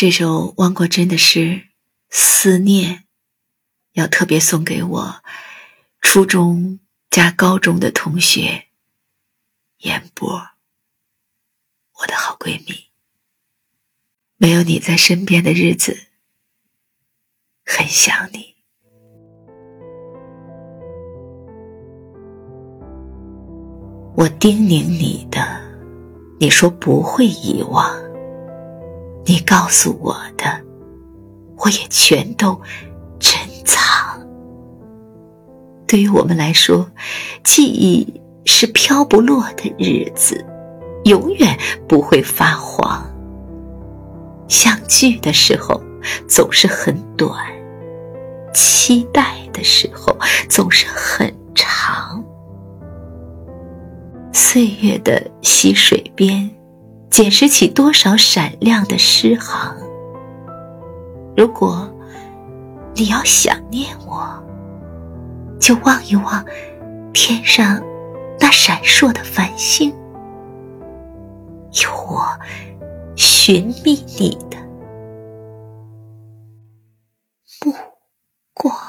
这首汪国真的诗《思念》，要特别送给我初中加高中的同学严波，我的好闺蜜。没有你在身边的日子，很想你。我叮咛你的，你说不会遗忘。你告诉我的，我也全都珍藏。对于我们来说，记忆是飘不落的日子，永远不会发黄。相聚的时候总是很短，期待的时候总是很长。岁月的溪水边。捡拾起多少闪亮的诗行如果你要想念我就望一望天上那闪烁的繁星有我寻觅你的目光。